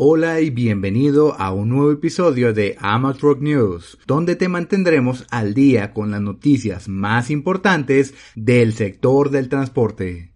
Hola y bienvenido a un nuevo episodio de Amatrock News, donde te mantendremos al día con las noticias más importantes del sector del transporte.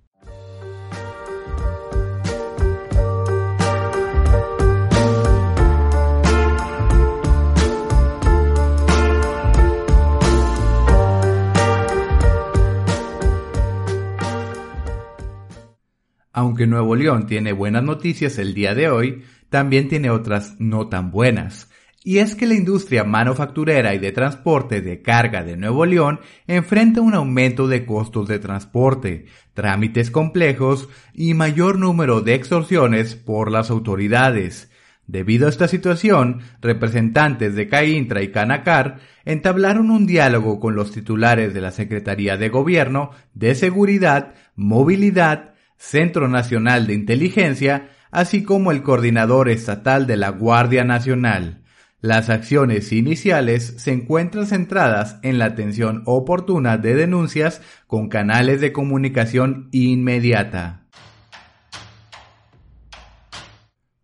Aunque Nuevo León tiene buenas noticias el día de hoy, también tiene otras no tan buenas. Y es que la industria manufacturera y de transporte de carga de Nuevo León enfrenta un aumento de costos de transporte, trámites complejos y mayor número de extorsiones por las autoridades. Debido a esta situación, representantes de CAINTRA y Canacar entablaron un diálogo con los titulares de la Secretaría de Gobierno, de Seguridad, Movilidad, Centro Nacional de Inteligencia, así como el coordinador estatal de la Guardia Nacional. Las acciones iniciales se encuentran centradas en la atención oportuna de denuncias con canales de comunicación inmediata.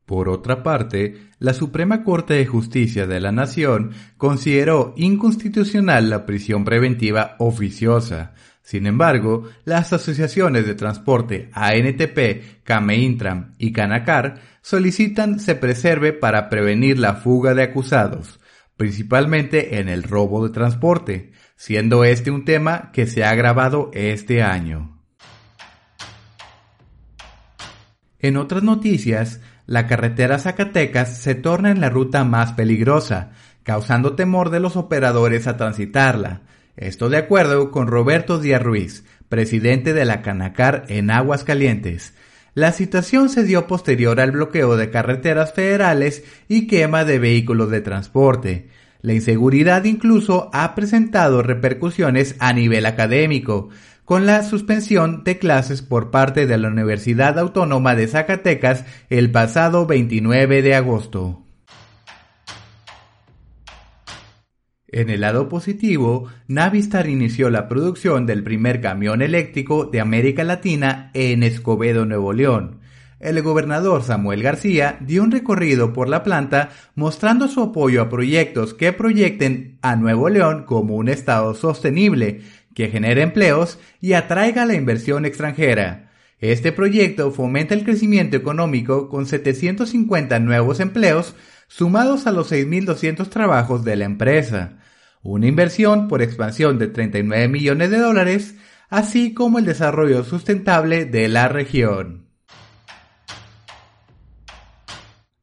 Por otra parte, la Suprema Corte de Justicia de la Nación consideró inconstitucional la prisión preventiva oficiosa, sin embargo, las asociaciones de transporte ANTP, Cameintram y Canacar solicitan se preserve para prevenir la fuga de acusados, principalmente en el robo de transporte, siendo este un tema que se ha agravado este año. En otras noticias, la carretera Zacatecas se torna en la ruta más peligrosa, causando temor de los operadores a transitarla, esto de acuerdo con Roberto Díaz Ruiz, presidente de la Canacar en Aguascalientes. La situación se dio posterior al bloqueo de carreteras federales y quema de vehículos de transporte. La inseguridad incluso ha presentado repercusiones a nivel académico, con la suspensión de clases por parte de la Universidad Autónoma de Zacatecas el pasado 29 de agosto. En el lado positivo, Navistar inició la producción del primer camión eléctrico de América Latina en Escobedo, Nuevo León. El gobernador Samuel García dio un recorrido por la planta mostrando su apoyo a proyectos que proyecten a Nuevo León como un estado sostenible, que genere empleos y atraiga la inversión extranjera. Este proyecto fomenta el crecimiento económico con 750 nuevos empleos sumados a los 6.200 trabajos de la empresa, una inversión por expansión de 39 millones de dólares, así como el desarrollo sustentable de la región.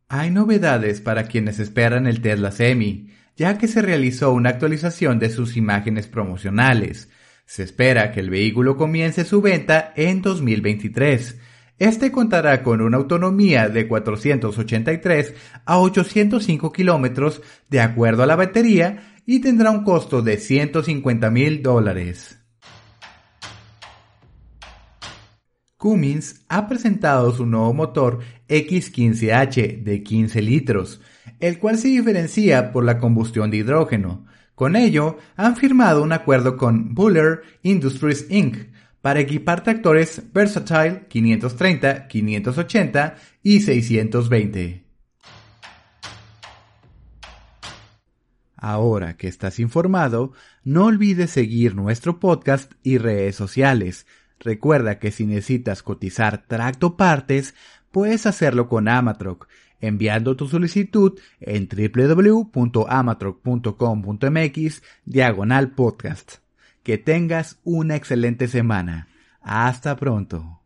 Hay novedades para quienes esperan el Tesla Semi, ya que se realizó una actualización de sus imágenes promocionales. Se espera que el vehículo comience su venta en 2023, este contará con una autonomía de 483 a 805 kilómetros de acuerdo a la batería y tendrá un costo de 150 mil dólares. Cummins ha presentado su nuevo motor X15H de 15 litros, el cual se diferencia por la combustión de hidrógeno. Con ello, han firmado un acuerdo con Buller Industries Inc para equipar tractores Versatile 530, 580 y 620. Ahora que estás informado, no olvides seguir nuestro podcast y redes sociales. Recuerda que si necesitas cotizar tracto partes, puedes hacerlo con Amatroc, enviando tu solicitud en www.amatroc.com.mx diagonal podcast. Que tengas una excelente semana. Hasta pronto.